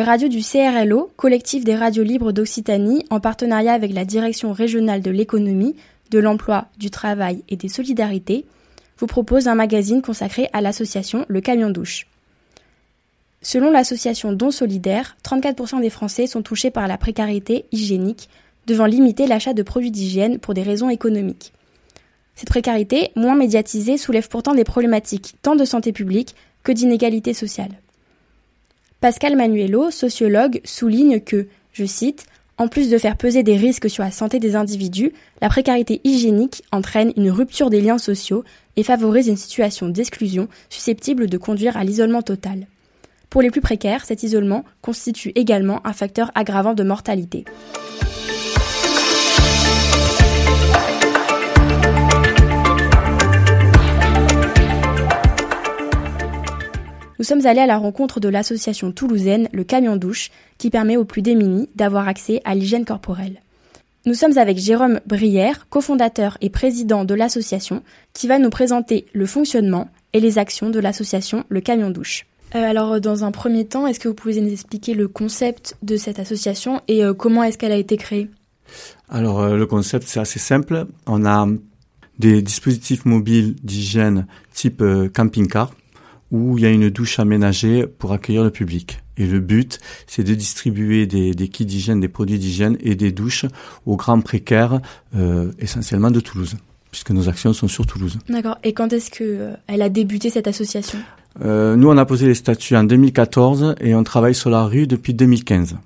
Les radios du CRLO, collectif des radios libres d'Occitanie, en partenariat avec la Direction régionale de l'économie, de l'emploi, du travail et des solidarités, vous proposent un magazine consacré à l'association Le Camion Douche. Selon l'association Don Solidaire, 34% des Français sont touchés par la précarité hygiénique, devant limiter l'achat de produits d'hygiène pour des raisons économiques. Cette précarité, moins médiatisée, soulève pourtant des problématiques tant de santé publique que d'inégalité sociale. Pascal Manuelo, sociologue, souligne que, je cite, en plus de faire peser des risques sur la santé des individus, la précarité hygiénique entraîne une rupture des liens sociaux et favorise une situation d'exclusion susceptible de conduire à l'isolement total. Pour les plus précaires, cet isolement constitue également un facteur aggravant de mortalité. Nous sommes allés à la rencontre de l'association toulousaine Le Camion Douche, qui permet aux plus démunis d'avoir accès à l'hygiène corporelle. Nous sommes avec Jérôme Brière, cofondateur et président de l'association, qui va nous présenter le fonctionnement et les actions de l'association Le Camion Douche. Euh, alors, dans un premier temps, est-ce que vous pouvez nous expliquer le concept de cette association et euh, comment est-ce qu'elle a été créée? Alors, euh, le concept, c'est assez simple. On a des dispositifs mobiles d'hygiène type camping-car où il y a une douche aménagée pour accueillir le public. Et le but, c'est de distribuer des, des kits d'hygiène, des produits d'hygiène et des douches aux grands précaires, euh, essentiellement de Toulouse, puisque nos actions sont sur Toulouse. D'accord. Et quand est-ce que euh, elle a débuté cette association? Euh, Nous, on a posé les statuts en 2014 et on travaille sur la rue depuis 2015.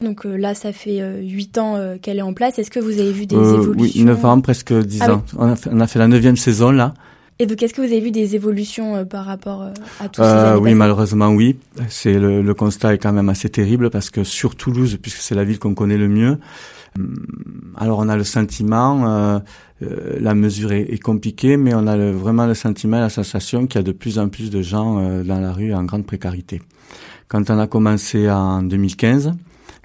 Donc euh, là, ça fait euh, huit ans qu'elle est en place. Est-ce que vous avez vu des évolutions Oui, 9 ans, presque 10 ah ans. On, a fait, on a fait la neuvième saison là. Et donc, est-ce que vous avez vu des évolutions euh, par rapport euh, à tout ça Oui, malheureusement, oui. C'est le, le, constat est quand même assez terrible parce que sur Toulouse, puisque c'est la ville qu'on connaît le mieux, hum, alors on a le sentiment, euh, euh la mesure est, est, compliquée, mais on a le, vraiment le sentiment, la sensation qu'il y a de plus en plus de gens euh, dans la rue en grande précarité. Quand on a commencé en 2015,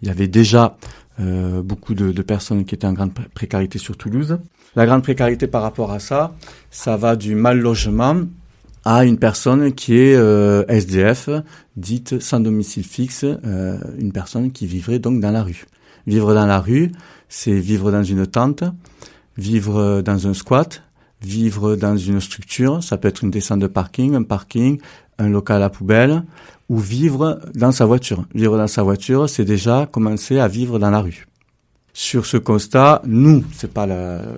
il y avait déjà euh, beaucoup de, de, personnes qui étaient en grande précarité sur Toulouse. La grande précarité par rapport à ça, ça va du mal logement à une personne qui est euh, SDF, dite sans domicile fixe, euh, une personne qui vivrait donc dans la rue. Vivre dans la rue, c'est vivre dans une tente, vivre dans un squat, vivre dans une structure, ça peut être une descente de parking, un parking, un local à poubelle, ou vivre dans sa voiture. Vivre dans sa voiture, c'est déjà commencer à vivre dans la rue. Sur ce constat, nous, c'est pas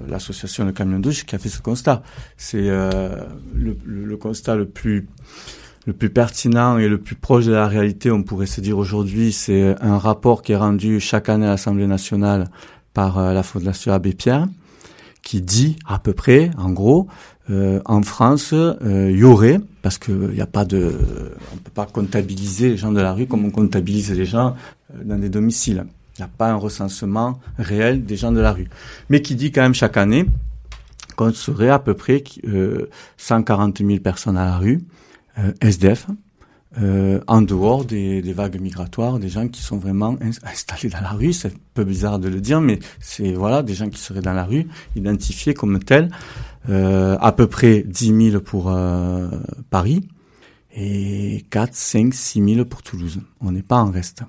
l'association Le Camion Douche qui a fait ce constat, c'est euh, le, le, constat le plus le plus pertinent et le plus proche de la réalité, on pourrait se dire aujourd'hui, c'est un rapport qui est rendu chaque année à l'Assemblée nationale par euh, la Fondation Abbé Pierre, qui dit à peu près, en gros, euh, en France, euh, il y aurait, parce qu'il n'y a pas de, on peut pas comptabiliser les gens de la rue comme on comptabilise les gens euh, dans des domiciles. Il n'y a pas un recensement réel des gens de la rue. Mais qui dit quand même chaque année qu'on serait à peu près euh, 140 000 personnes à la rue, euh, SDF, euh, en dehors des, des, vagues migratoires, des gens qui sont vraiment installés dans la rue. C'est un peu bizarre de le dire, mais c'est voilà des gens qui seraient dans la rue, identifiés comme tels. Euh, à peu près 10 000 pour euh, Paris et 4, 5, 6 000 pour Toulouse. On n'est pas en reste.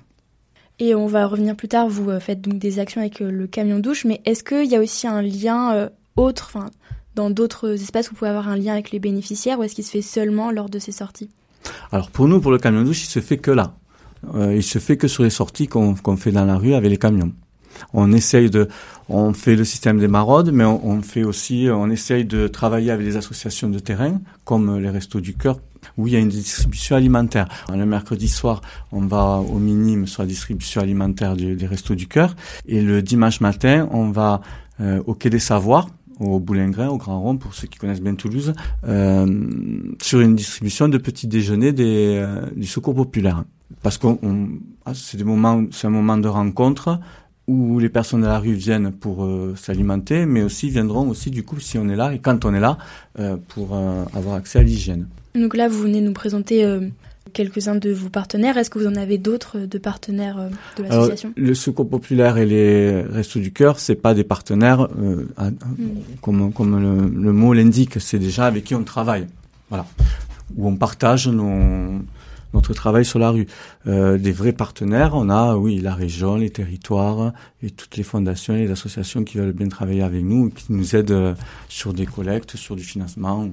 Et on va revenir plus tard, vous euh, faites donc des actions avec le camion douche, mais est-ce qu'il y a aussi un lien autre, enfin, dans d'autres espaces vous pouvez avoir un lien avec les bénéficiaires, ou est-ce qu'il se fait seulement lors de ces sorties? Alors pour nous, pour le camion douche, il se fait que là. Euh, il se fait que sur les sorties qu'on fait dans la rue avec les camions. On essaye de, on fait le système des maraudes, mais on, fait aussi, on essaye de travailler avec les associations de terrain, comme les Restos du Cœur, où il y a une distribution alimentaire. Le mercredi soir, on va au minime sur la distribution alimentaire des Restos du Cœur, et le dimanche matin, on va euh, au Quai des Savoirs, au Boulingrin, au Grand Rond, pour ceux qui connaissent bien Toulouse, euh, sur une distribution de petits déjeuners des, euh, du secours populaire. Parce qu'on, ah, c'est c'est un moment de rencontre où les personnes de la rue viennent pour euh, s'alimenter, mais aussi viendront aussi du coup si on est là et quand on est là euh, pour euh, avoir accès à l'hygiène. Donc là, vous venez nous présenter quelques-uns de vos partenaires. Est-ce que vous en avez d'autres de partenaires de l'association? Le Secours populaire et les Restos du Cœur, c'est pas des partenaires à, mm. comme, comme le, le mot l'indique. C'est déjà avec qui on travaille. Voilà, où on partage nos notre travail sur la rue. Euh, des vrais partenaires, on a, oui, la région, les territoires et toutes les fondations et les associations qui veulent bien travailler avec nous, qui nous aident euh, sur des collectes, sur du financement.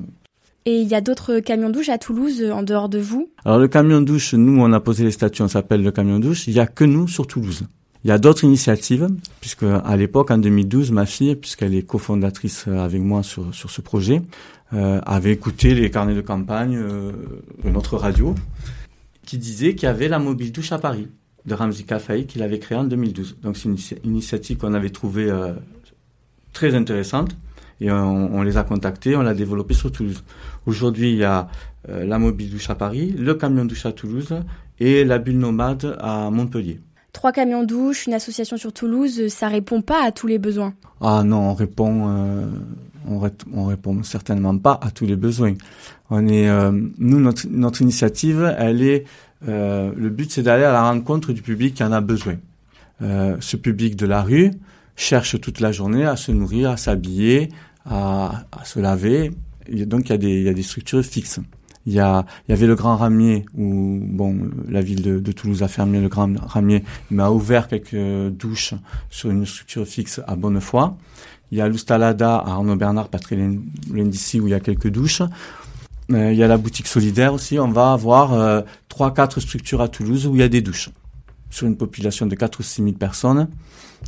Et il y a d'autres camions douches à Toulouse en dehors de vous? Alors le camion douche, nous on a posé les statuts, on s'appelle le camion douche. Il y a que nous sur Toulouse. Il y a d'autres initiatives, puisque à l'époque, en 2012, ma fille, puisqu'elle est cofondatrice avec moi sur, sur ce projet, euh, avait écouté les carnets de campagne euh, de notre radio, qui disait qu'il y avait la mobile douche à Paris, de Ramzi Kafaï, qu'il avait créée en 2012. Donc c'est une initiative qu'on avait trouvée euh, très intéressante, et on, on, les a contactés, on l'a développée sur Toulouse. Aujourd'hui, il y a euh, la mobile douche à Paris, le camion douche à Toulouse et la bulle nomade à Montpellier trois camions douches, une association sur Toulouse, ça répond pas à tous les besoins. Ah non, on répond, euh, on, répond certainement pas à tous les besoins. On est, euh, nous notre, notre initiative, elle est, euh, le but c'est d'aller à la rencontre du public qui en a besoin. ce public de la rue cherche toute la journée à se nourrir, à s'habiller, à, à, se laver. Donc il y a des, il y a des structures fixes. Il y, a, il y avait le Grand Ramier où bon la ville de, de Toulouse a fermé le Grand Ramier, mais a ouvert quelques douches sur une structure fixe à Bonnefoy. Il y a l'Oustalada à Arnaud Bernard, pas très loin d'ici, où il y a quelques douches. Euh, il y a la boutique solidaire aussi. On va avoir euh, trois, quatre structures à Toulouse où il y a des douches. Sur une population de 4 ou 6 000 personnes,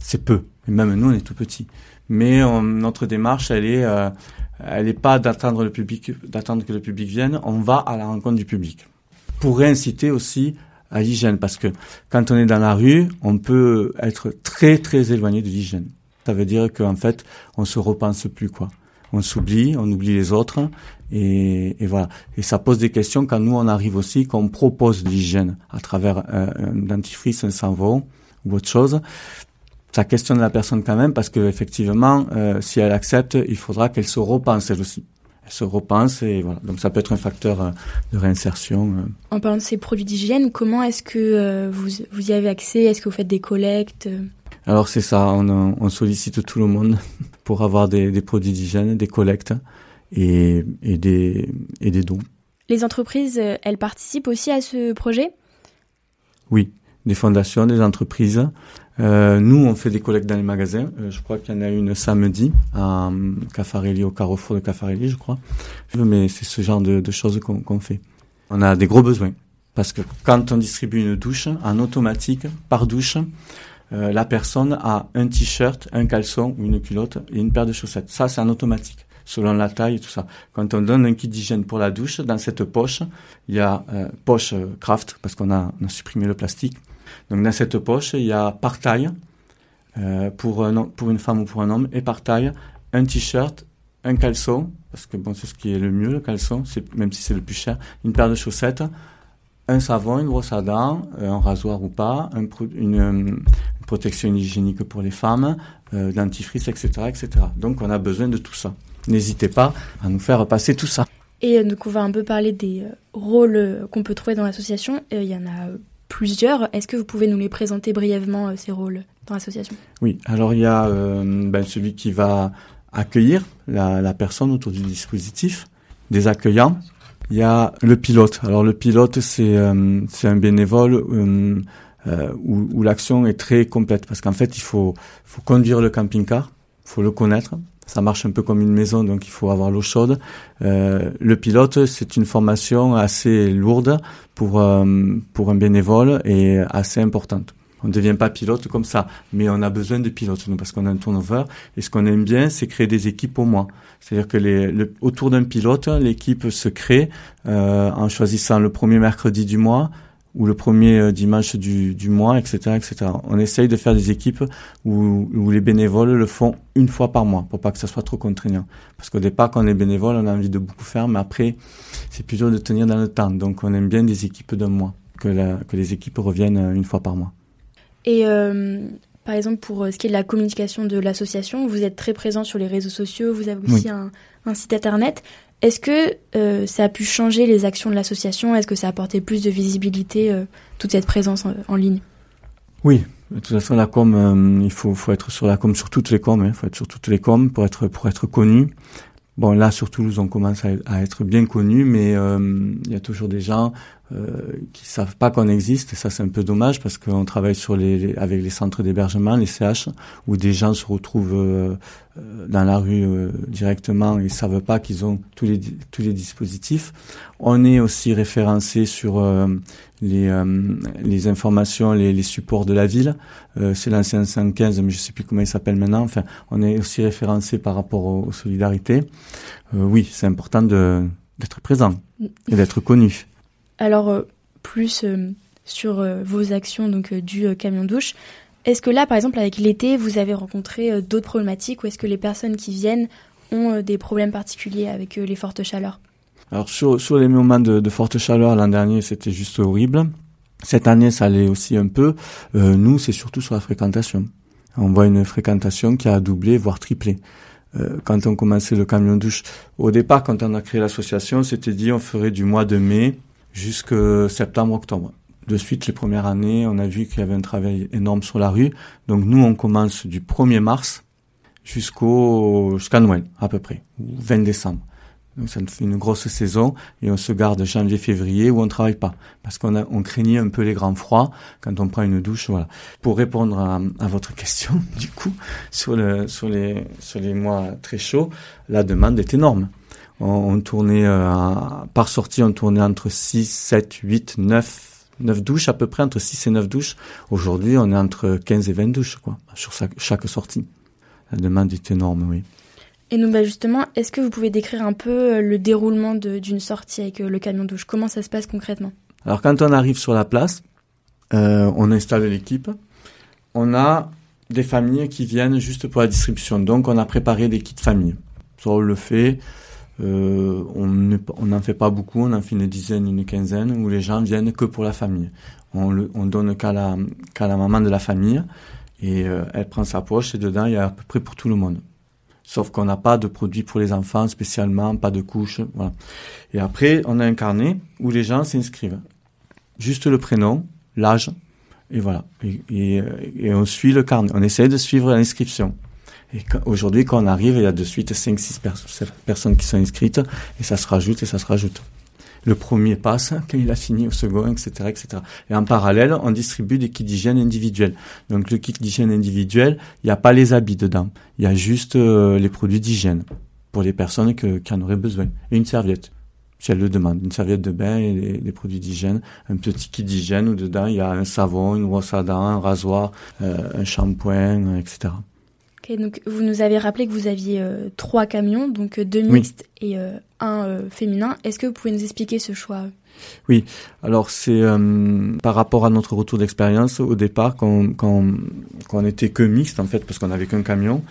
c'est peu. Et même nous, on est tout petit. Mais notre démarche, elle est, euh, elle n'est pas d'attendre le public, d'attendre que le public vienne. On va à la rencontre du public pour réinciter aussi à l'hygiène, parce que quand on est dans la rue, on peut être très très éloigné de l'hygiène. Ça veut dire qu'en fait, on se repense plus quoi. On s'oublie, on oublie les autres, et, voilà. Et ça pose des questions quand nous on arrive aussi, qu'on propose l'hygiène à travers un, un dentifrice, un savon ou autre chose ça questionne la personne quand même parce que effectivement, euh, si elle accepte, il faudra qu'elle se repense elle aussi. Elle se repense et voilà. Donc ça peut être un facteur euh, de réinsertion. Euh. En parlant de ces produits d'hygiène, comment est-ce que vous, vous y avez accès? Est-ce que vous faites des collectes? Alors c'est ça, on, on, sollicite tout le monde pour avoir des, des produits d'hygiène, des collectes et, et, des, et des dons. Les entreprises, elles participent aussi à ce projet? Oui, des fondations, des entreprises. Euh, nous, on fait des collectes dans les magasins. Euh, je crois qu'il y en a une samedi à euh, Cafarelli, au carrefour de Cafarelli, je crois. Mais c'est ce genre de, de choses qu'on fait. On a des gros besoins. Parce que quand on distribue une douche, en automatique, par douche, euh, la personne a un t-shirt, un caleçon ou une culotte et une paire de chaussettes. Ça, c'est en automatique, selon la taille et tout ça. Quand on donne un kit d'hygiène pour la douche, dans cette poche, il y a poche craft, parce qu'on a, on a supprimé le plastique donc dans cette poche, il y a par taille, euh, pour, un, pour une femme ou pour un homme, et par taille, un t-shirt, un caleçon, parce que bon, c'est ce qui est le mieux, le caleçon, c'est, même si c'est le plus cher, une paire de chaussettes, un savon, une brosse à dents, euh, un rasoir ou pas, un une, une, protection hygiénique pour les femmes, euh, dentifrice, etc., etc. Donc on a besoin de tout ça. N'hésitez pas à nous faire passer tout ça. Et donc on va un peu parler des euh, rôles qu'on peut trouver dans l'association. Il y en a plusieurs. Est-ce que vous pouvez nous les présenter brièvement, euh, ces rôles dans l'association? Oui, alors il y a euh, ben, celui qui va accueillir la, la, personne autour du dispositif, des accueillants. Il y a le pilote. Alors le pilote, c'est euh, c'est un bénévole euh, euh, où, où l'action est très complète parce qu'en fait, il faut, faut conduire le camping-car, faut le connaître, ça marche un peu comme une maison, donc il faut avoir l'eau chaude. Euh, le pilote, c'est une formation assez lourde pour euh, pour un bénévole et assez importante. On ne devient pas pilote comme ça, mais on a besoin de pilotes, nous, parce qu'on a un turnover. Et ce qu'on aime bien, c'est créer des équipes au moins. C'est-à-dire que les, le, autour d'un pilote, l'équipe se crée euh, en choisissant le premier mercredi du mois, ou le premier euh, dimanche du, du mois, etc., etc. On essaye de faire des équipes où, où, les bénévoles le font une fois par mois pour pas que ça soit trop contraignant. Parce qu'au départ, quand on est bénévole, on a envie de beaucoup faire, mais après, c'est plutôt de tenir dans le temps. Donc, on aime bien des équipes d'un mois, que, la, que les équipes reviennent euh, une fois par mois. Et euh, par exemple, pour ce qui est de la communication de l'association, vous êtes très présent sur les réseaux sociaux, vous avez aussi oui. un, un site internet. Est-ce que euh, ça a pu changer les actions de l'association? Est-ce que ça a apporté plus de visibilité, euh, toute cette présence en, en, ligne? Oui, de toute façon, la com, euh, il faut, faut, être sur la com, sur toutes les coms, il hein, faut être sur toutes les coms pour être, pour être connu. Bon, là, sur Toulouse, on commence à, à être bien connu, mais euh, il y a toujours des gens euh, qui savent pas qu'on existe. Et ça, c'est un peu dommage parce qu'on travaille sur les, avec les centres d'hébergement, les CH, où des gens se retrouvent euh, euh, dans la rue euh, directement et savent pas qu'ils ont tous les tous les dispositifs. On est aussi référencé sur les les informations, les, les, supports de la ville. c'est l'ancien 115, mais je sais plus comment il s'appelle maintenant. Enfin, on est aussi référencé par rapport aux, solidarités. oui, c'est important de d'être présent et d'être connu. Alors, euh, plus euh, sur euh, vos actions donc du camion douche, est-ce que là, par exemple, avec l'été, vous avez rencontré d'autres problématiques ou est-ce que les personnes qui viennent ont des problèmes particuliers avec les fortes chaleurs? Alors, sur, sur les moments de, de forte chaleur, l'an dernier, c'était juste horrible. Cette année, ça allait aussi un peu. nous, c'est surtout sur la fréquentation. On voit une fréquentation qui a doublé, voire triplé. quand on commençait le camion douche, au départ, quand on a créé l'association, c'était dit on ferait du mois de mai jusqu'à septembre-octobre. De suite, les premières années, on a vu qu'il y avait un travail énorme sur la rue. Donc nous, on commence du 1er mars jusqu'au jusqu'à Noël à peu près, ou 20 décembre. Donc ça fait une grosse saison et on se garde janvier-février où on travaille pas parce qu'on on craignait un peu les grands froids quand on prend une douche. Voilà. Pour répondre à, votre question, du coup, sur les sur les mois très chauds, la demande est énorme on, tournait euh, par sortie, on tournait entre 6, 7, 8, 9, 9 douches à peu près, entre 6 et 9 douches. Aujourd'hui, on est entre 15 et 20 douches quoi, sur chaque sortie. La demande est énorme, oui. Et nous, bah justement, est-ce que vous pouvez décrire un peu euh, le déroulement d'une sortie avec euh, le camion douche? Comment ça se passe concrètement? Alors, quand on arrive sur la place, euh, on installe l'équipe. On a des familles qui viennent juste pour la distribution. Donc, on a préparé des kits famille. Ça, on le fait euh, on n'en fait pas beaucoup, on en fait une dizaine, une quinzaine, où les gens viennent que pour la famille. On, on donne qu'à la, la maman de la famille, et euh, elle prend sa poche, et dedans, il y a à peu près pour tout le monde. Sauf qu'on n'a pas de produits pour les enfants spécialement, pas de couches, voilà. Et après, on a un carnet où les gens s'inscrivent. Juste le prénom, l'âge, et voilà. Et, et, et on suit le carnet. On essaie de suivre l'inscription. Et aujourd'hui, quand on arrive, il y a de suite 5-6 personnes qui sont inscrites, et ça se rajoute et ça se rajoute. Le premier passe, quand il a fini au second, etc., etc. Et en parallèle, on distribue des kits d'hygiène individuels. Donc le kit d'hygiène individuel, il n'y a pas les habits dedans. Il y a juste euh, les produits d'hygiène pour les personnes que, qui en auraient besoin. Et une serviette, si elles le demandent. Une serviette de bain et des, produits d'hygiène. Un petit kit d'hygiène où dedans, il y a un savon, une brosse à dents, un rasoir, euh, un shampoing, etc donc vous nous avez rappelé que vous aviez euh, trois camions, donc euh, deux mixtes et euh, un féminin. Est-ce que vous pouvez nous expliquer ce choix? Oui, alors c'est par rapport à notre retour d'expérience au départ, quand, quand, quand on était que mixte en fait, parce qu'on n'avait qu'un camion,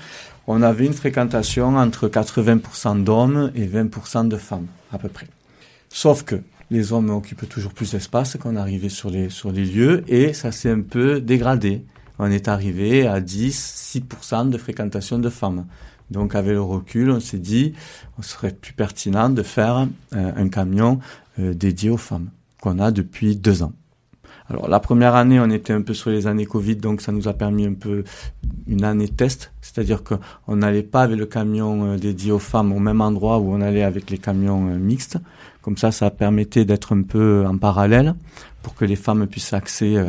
on avait une fréquentation entre 80% d'hommes et 20% de femmes à peu près. Sauf que les hommes occupent toujours plus d'espace quand on arrivait sur les, sur les lieux et ça s'est un peu dégradé on est arrivé à 10, 6% de fréquentation de femmes. Donc avec le recul, on s'est dit, on serait plus pertinent de faire euh, un camion euh, dédié aux femmes qu'on a depuis deux ans. Alors la première année, on était un peu sur les années Covid, donc ça nous a permis un peu une année test, c'est-à-dire qu'on n'allait pas avec le camion euh, dédié aux femmes au même endroit où on allait avec les camions mixtes. Comme ça, ça permettait d'être un peu en parallèle pour que les femmes puissent accéder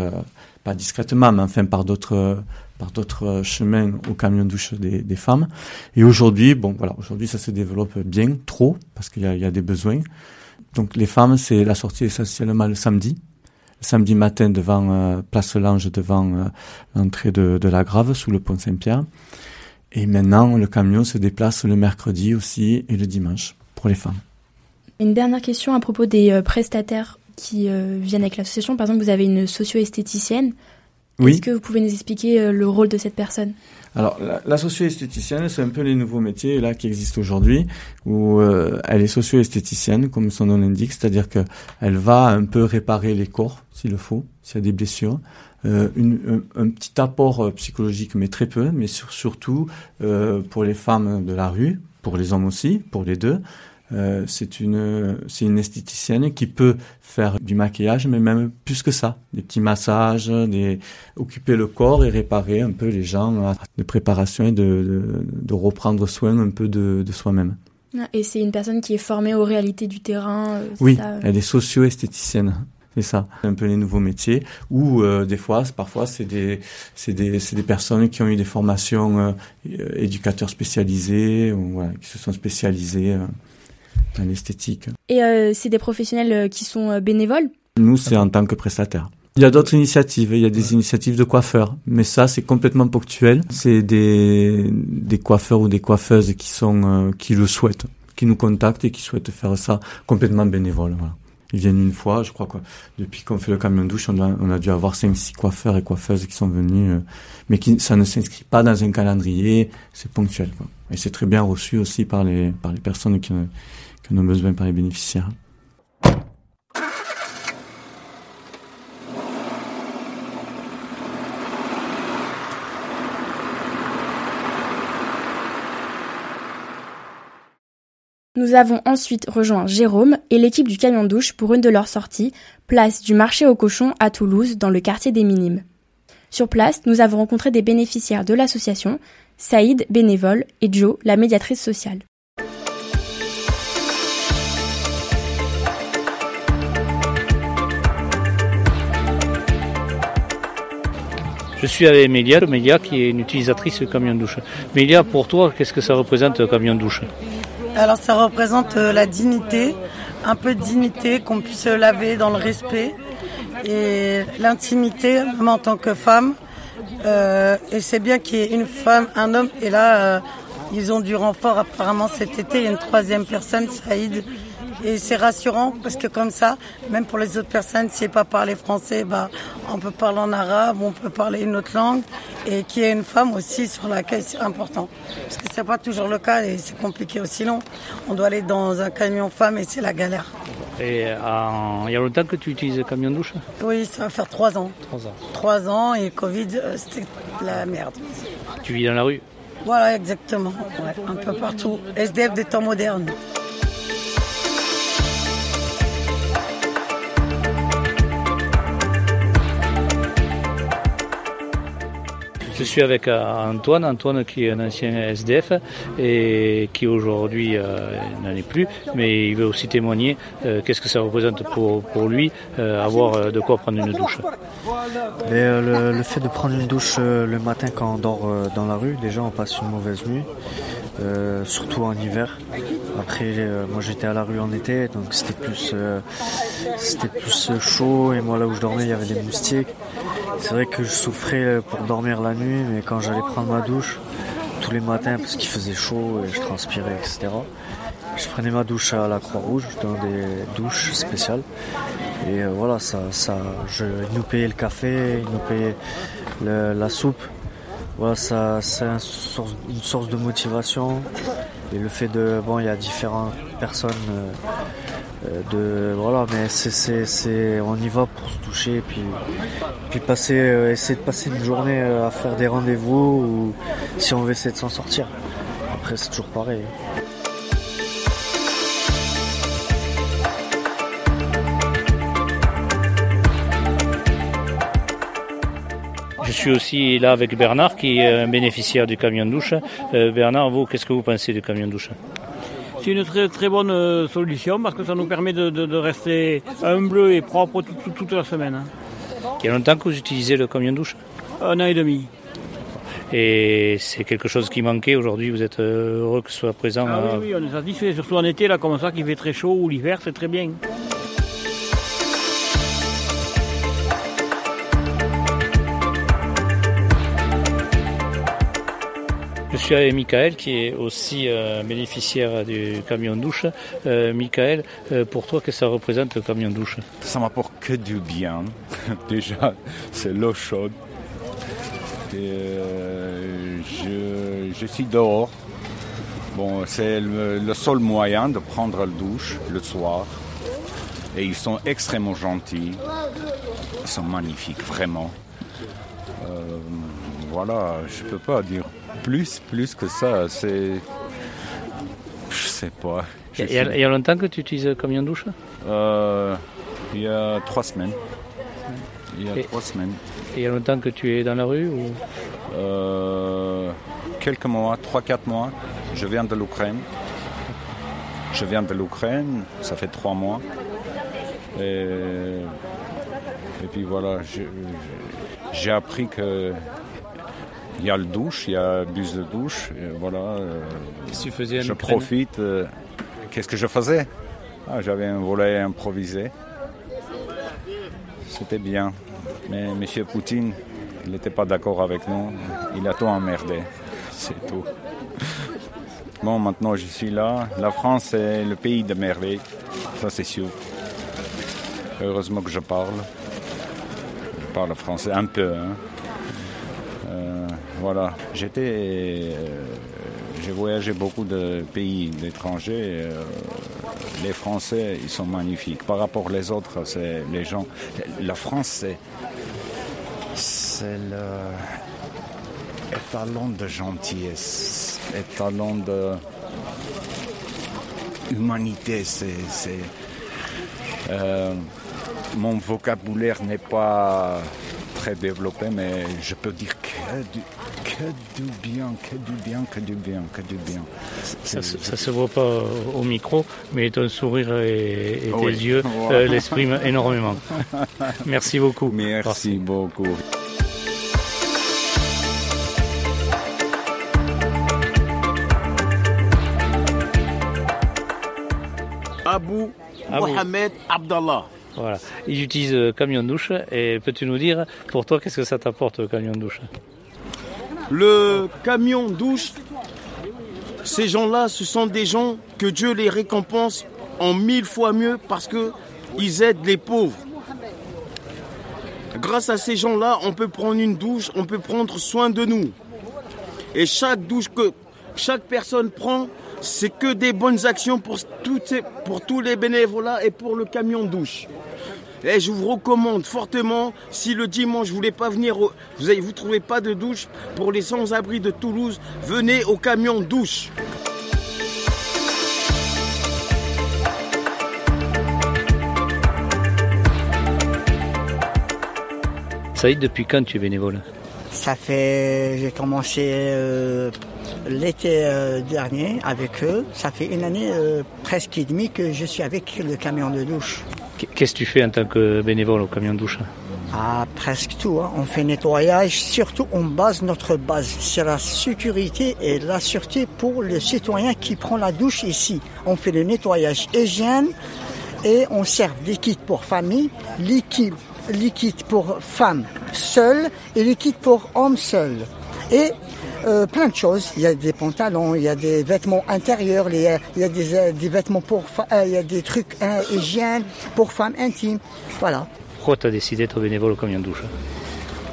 pas discrètement, mais enfin par d'autres par d'autres chemins au camion douche des, femmes. Et aujourd'hui, bon voilà, aujourd'hui ça se développe bien, trop, parce qu'il y a, il y a des besoins. Donc les femmes, c'est la sortie essentiellement le samedi, le samedi matin devant euh, Place Lange, devant euh, l'entrée de, de la Grave, sous le pont Saint-Pierre. Et maintenant, le camion se déplace le mercredi aussi et le dimanche pour les femmes. Une dernière question à propos des euh, prestataires qui euh, viennent avec l'association. Par exemple, vous avez une socio-esthéticienne. Oui. Est-ce que vous pouvez nous expliquer euh, le rôle de cette personne? Alors, la, socio-esthéticienne, c'est un peu les nouveaux métiers là qui existent aujourd'hui, où euh, elle est socio-esthéticienne, comme son nom l'indique, c'est-à-dire que elle va un peu réparer les corps, s'il le faut, s'il y a des blessures, une, un, petit apport psychologique, mais très peu, mais surtout pour les femmes de la rue, pour les hommes aussi, pour les deux, euh, c'est une c'est une esthéticienne qui peut faire du maquillage mais même plus que ça. Des petits massages des occuper le corps et réparer un peu les gens de préparation et de, de, reprendre soin un peu de, de soi-même. Ah, et c'est une personne qui est formée aux réalités du terrain euh, oui elle est socio-esthéticienne C'est ça, un peu les nouveaux métiers. Ou euh, des fois, parfois, c'est des, c'est des, des personnes qui ont eu des formations euh, éducateurs spécialisés, ou voilà, qui se sont spécialisés euh, dans l'esthétique. Et euh, c'est des professionnels qui sont bénévoles? Nous, c'est en tant que prestataires. Il y a d'autres initiatives, il y a des initiatives de coiffeurs, mais ça c'est complètement ponctuel. C'est des, des coiffeurs ou des coiffeuses qui sont qui le souhaitent, qui nous contactent et qui souhaitent faire ça complètement bénévole. Voilà. Ils viennent une fois, je crois que depuis qu'on fait le camion douche, on a, on a dû avoir 5-6 coiffeurs et coiffeuses qui sont venus, euh, mais qui ça ne s'inscrit pas dans un calendrier, c'est ponctuel. Quoi. Et c'est très bien reçu aussi par les, par les personnes qui, qui en ont besoin, par les bénéficiaires. Nous avons ensuite rejoint Jérôme et l'équipe du camion douche pour une de leurs sorties, place du marché aux cochons à Toulouse, dans le quartier des Minimes. Sur place, nous avons rencontré des bénéficiaires de l'association, Saïd, bénévole, et Joe, la médiatrice sociale. Je suis avec Mélia, Mélia qui est une utilisatrice de camion douche. Mélia, pour toi, qu'est-ce que ça représente le camion douche? Alors ça représente euh, la dignité, un peu de dignité, qu'on puisse se laver dans le respect et l'intimité, même en tant que femme. Euh, et c'est bien qu'il y ait une femme, un homme. Et là, euh, ils ont du renfort apparemment cet été. Il y a une troisième personne, Saïd, et c'est rassurant parce que comme ça, même pour les autres personnes, si pas parler français, bah, on peut parler en arabe, on peut parler une autre langue. Et qu'il y ait une femme aussi sur laquelle c'est important. Parce que c'est pas toujours le cas et c'est compliqué aussi long. On doit aller dans un camion femme et c'est la galère. Et il y a longtemps que tu utilises le camion douche? Oui, ça va faire trois ans. Trois ans. Trois ans et Covid, euh, c'était la merde. Tu vis dans la rue? Voilà, exactement. un peu partout. SDF des temps modernes. Je suis avec euh, Antoine, Antoine qui est un ancien SDF et qui aujourd'hui euh, n'en est plus, mais il veut aussi témoigner euh, qu'est-ce que ça représente pour, lui avoir de quoi prendre une douche. le, le, fait de prendre une douche le matin quand on dort dans la rue, déjà on passe une mauvaise nuit. Euh, surtout en hiver. Après, euh, moi j'étais à la rue en été, donc c'était plus, euh, plus chaud et moi là où je dormais il y avait des moustiques. C'est vrai que je souffrais pour dormir la nuit, mais quand j'allais prendre ma douche tous les matins parce qu'il faisait chaud et je transpirais, etc. Je prenais ma douche à la Croix-Rouge dans des douches spéciales. Et voilà, ça, ça, ils nous payaient le café, ils nous payaient la soupe voilà, ça, c'est une source, de motivation. Et le fait de, bon, il y a différentes personnes, euh, de, voilà, mais c'est, c'est, on y va pour se toucher, puis, puis passer, euh, essayer de passer une journée euh, à faire des rendez-vous, ou si on veut essayer de s'en sortir. Après, c'est toujours pareil. Suis aussi là avec Bernard, qui est un bénéficiaire du camion douche. Euh, Bernard, vous, qu'est-ce que vous pensez du camion douche? C'est une très très bonne euh, solution parce que ça nous permet de, rester humble et propre toute, la semaine. Hein. Il y a longtemps que vous utilisez le camion douche? Un an et demi. Et c'est quelque chose qui manquait aujourd'hui, vous êtes euh, heureux que ce soit présent ah, oui, oui, on est satisfait, surtout en été, là, comme ça, qui fait très chaud, ou l'hiver, c'est très bien. Je suis avec Michael qui est aussi euh, bénéficiaire du camion douche. Euh, Michael, euh, pour toi, que ça représente le camion douche? Ça m'apporte que du bien. Déjà, c'est l'eau chaude. je, suis dehors. Bon, c'est le, seul moyen de prendre la douche le soir. Et ils sont extrêmement gentils. Ils sont magnifiques, vraiment. Voilà, je peux pas dire plus, plus que ça. C'est. Je sais pas. Il y, a, longtemps que tu utilises le camion douche? Euh, Il y a trois semaines. Il y a trois semaines. Et il y a longtemps que tu es dans la rue ou? Euh, Quelques mois, trois, quatre mois. Je viens de l'Ukraine. Je viens de l'Ukraine, ça fait trois mois. Et Et puis voilà, j'ai appris que il y a le douche, il y a bus de douche. Voilà. Euh, tu faisais je profite. Euh, qu'est-ce que je faisais ah, J'avais un volet improvisé. C'était bien. Mais M. Poutine, il n'était pas d'accord avec nous. Il a tout emmerdé. C'est tout. Bon, maintenant je suis là. La France est le pays de merveille. Ça, c'est sûr. Heureusement que je parle. Je parle français un peu. Hein. Voilà. J'étais. Euh, j'ai voyagé beaucoup de pays d'étrangers. Euh, les Français, ils sont magnifiques. Par rapport aux autres, c'est les gens. La France, c'est. C'est le étalon de gentillesse, étalon de humanité. Euh, mon vocabulaire n'est pas très développé, mais je peux dire que que du bien, que du bien, que du bien, que du bien. Ça, ne se voit pas au micro, mais ton sourire et, tes yeux euh, l'expriment énormément. Merci beaucoup. Merci beaucoup. Abou, Mohamed Abdallah. Voilà. Ils utilisent le camion douche. Et peux-tu nous dire, pour toi, qu'est-ce que ça t'apporte le camion douche? Le camion douche, ces gens-là, ce sont des gens que Dieu les récompense en mille fois mieux parce qu'ils aident les pauvres. Grâce à ces gens-là, on peut prendre une douche, on peut prendre soin de nous. Et chaque douche que chaque personne prend, c'est que des bonnes actions pour, pour tous les bénévolats et pour le camion douche. Et je vous recommande fortement, si le dimanche vous voulez pas venir, vous ne vous trouvez pas de douche pour les sans-abri de Toulouse, venez au camion douche. Saïd, depuis quand tu es bénévole? Ça fait, j'ai commencé euh, l'été euh, dernier avec eux. Ça fait une année euh, presque et demie que je suis avec le camion de douche. Qu'est-ce que tu fais en tant que bénévole au camion douche? Ah, presque tout. Hein. On fait nettoyage. Surtout, on base notre base. C'est la sécurité et la sûreté pour le citoyen qui prend la douche ici. On fait le nettoyage hygiène et on sert liquide pour famille, liquide, liquide pour femmes seules et liquide pour hommes seuls. Et euh, plein de choses. Il y a des pantalons, il y a des vêtements intérieurs, il y a, des, euh, des, vêtements pour, euh, il y a des trucs hein, hygiène pour femmes intimes. Voilà. Pourquoi tu as décidé d'être bénévole au camion de douche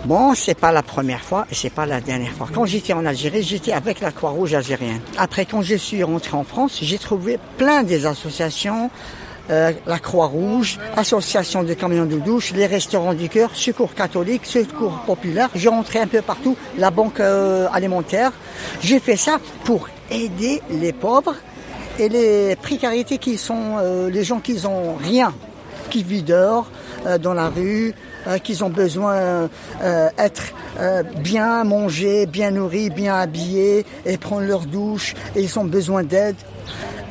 Bon, c'est pas la première fois et c'est pas la dernière fois. Quand j'étais en Algérie, j'étais avec la Croix-Rouge algérienne. Après, quand je suis rentré en France, j'ai trouvé plein des associations, euh, la Croix-Rouge, Association de camions de douche, les restaurants du cœur, Secours catholique, Secours populaire. J'ai rentré un peu partout, la banque euh, alimentaire. J'ai fait ça pour aider les pauvres et les précarités qui sont euh, les gens qui ont rien, qui vivent dehors, dans la rue, qui ont besoin d'être bien mangés, bien nourris, bien habillés et prendre leur douche et ils ont besoin d'aide.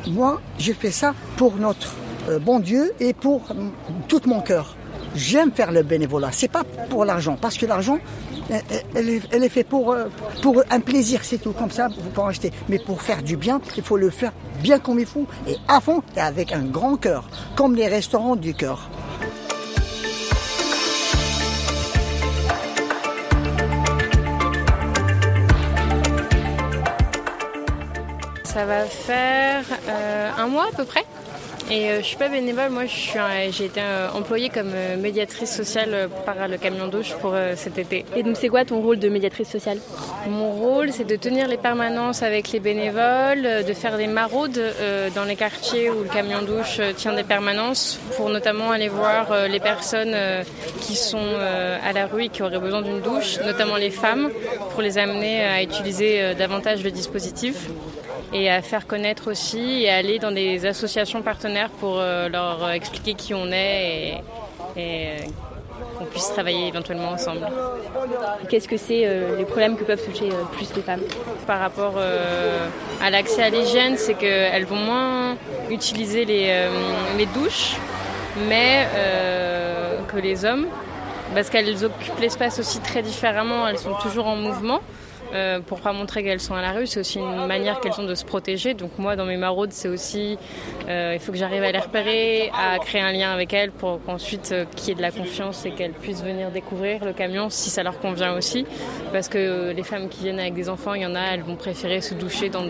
Moi, j'ai fait ça pour notre bon Dieu et pour tout mon cœur. J'aime faire le bénévolat. C'est pas pour l'argent, parce que l'argent, elle, est, fait pour, euh, un plaisir, c'est tout. Comme ça, vous pouvez en acheter. Mais pour faire du bien, il faut le faire bien comme il faut et à fond et avec un grand cœur, comme les restaurants du cœur. Ça va faire euh, un mois à peu près. Et euh, je suis pas bénévole, moi j'ai été euh, employée comme euh, médiatrice sociale par le camion douche pour cet été. Et donc c'est quoi ton rôle de médiatrice sociale? Mon rôle c'est de tenir les permanences avec les bénévoles, de faire des maraudes dans les quartiers où le camion douche tient des permanences pour notamment aller voir les personnes qui sont à la rue et qui auraient besoin d'une douche, notamment les femmes, pour les amener à utiliser davantage le dispositif et à faire connaître aussi et aller dans des associations partenaires pour euh, leur expliquer qui on est et, euh, qu'on puisse travailler éventuellement ensemble. Qu'est-ce que c'est euh, les problèmes que peuvent toucher plus les femmes Par rapport à l'accès à l'hygiène, c'est qu'elles vont moins utiliser les, les douches mais que les hommes parce qu'elles occupent l'espace aussi très différemment, elles sont toujours en mouvement. Euh, pour pas montrer qu'elles sont à la rue, c'est aussi une manière qu'elles ont de se protéger. Donc moi, dans mes maraudes, c'est aussi, euh, il faut que j'arrive à les repérer, à créer un lien avec elles pour qu'ensuite euh, qu'il y ait de la confiance et qu'elles puissent venir découvrir le camion si ça leur convient aussi. Parce que les femmes qui viennent avec des enfants, il y en a, elles vont préférer se doucher dans,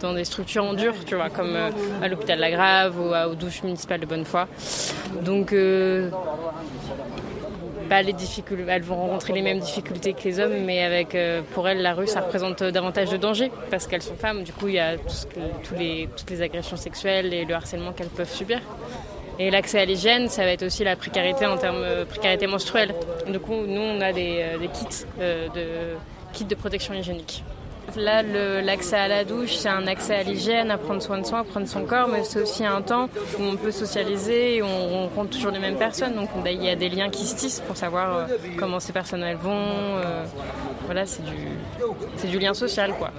dans des structures en dur, tu vois, comme à l'hôpital de la Grave ou aux douches municipales de Bonnefoy. Donc elles vont rencontrer les mêmes difficultés que les hommes, mais avec euh, pour elles la rue ça représente davantage de danger parce qu'elles sont femmes. Du coup, il y a les, toutes les agressions sexuelles et le harcèlement qu'elles peuvent subir. Et l'accès à l'hygiène, ça va être aussi la précarité en termes de euh, précarité menstruelle. Du coup, nous on a des, euh, des kits de kits de protection hygiénique. Là, l'accès à la douche, c'est un accès à l'hygiène, à prendre soin de soi, à prendre son corps, mais c'est aussi un temps où on peut socialiser et on rencontre toujours les mêmes personnes. Donc il y a des liens qui se tissent pour savoir euh, comment ces personnes vont. Euh, voilà, c'est du, du lien social, quoi.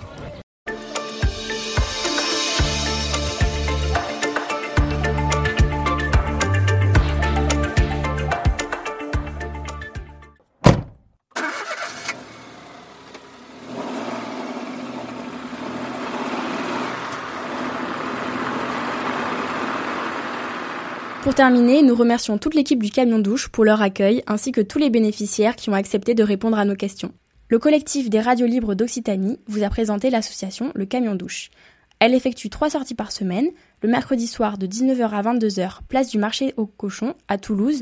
Pour terminer, nous remercions toute l'équipe du camion douche pour leur accueil ainsi que tous les bénéficiaires qui ont accepté de répondre à nos questions. Le collectif des radios libres d'Occitanie vous a présenté l'association Le Camion Douche. Elle effectue trois sorties par semaine, le mercredi soir de 19h à 22h, place du marché au cochon à Toulouse,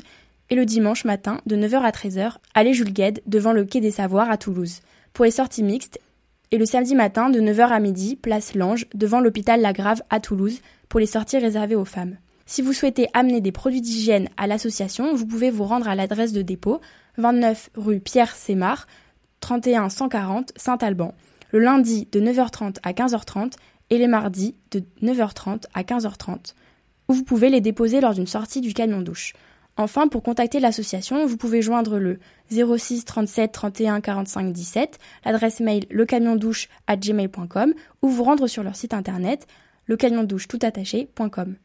et le dimanche matin de 9h à 13h, allée Jules Gued devant le quai des Savoirs à Toulouse, pour les sorties mixtes, et le samedi matin de 9h à midi, place Lange, devant l'hôpital La Grave à Toulouse, pour les sorties réservées aux femmes. Si vous souhaitez amener des produits d'hygiène à l'association, vous pouvez vous rendre à l'adresse de dépôt 29 rue Pierre Sémar, 31 140 Saint-Alban, le lundi de 9h30 à 15h30 et les mardis de 9h30 à 15h30, ou vous pouvez les déposer lors d'une sortie du camion douche. Enfin, pour contacter l'association, vous pouvez joindre le 06 37 31 45 17, l'adresse mail à gmail.com ou vous rendre sur leur site internet lecamiondouche toutattaché.com.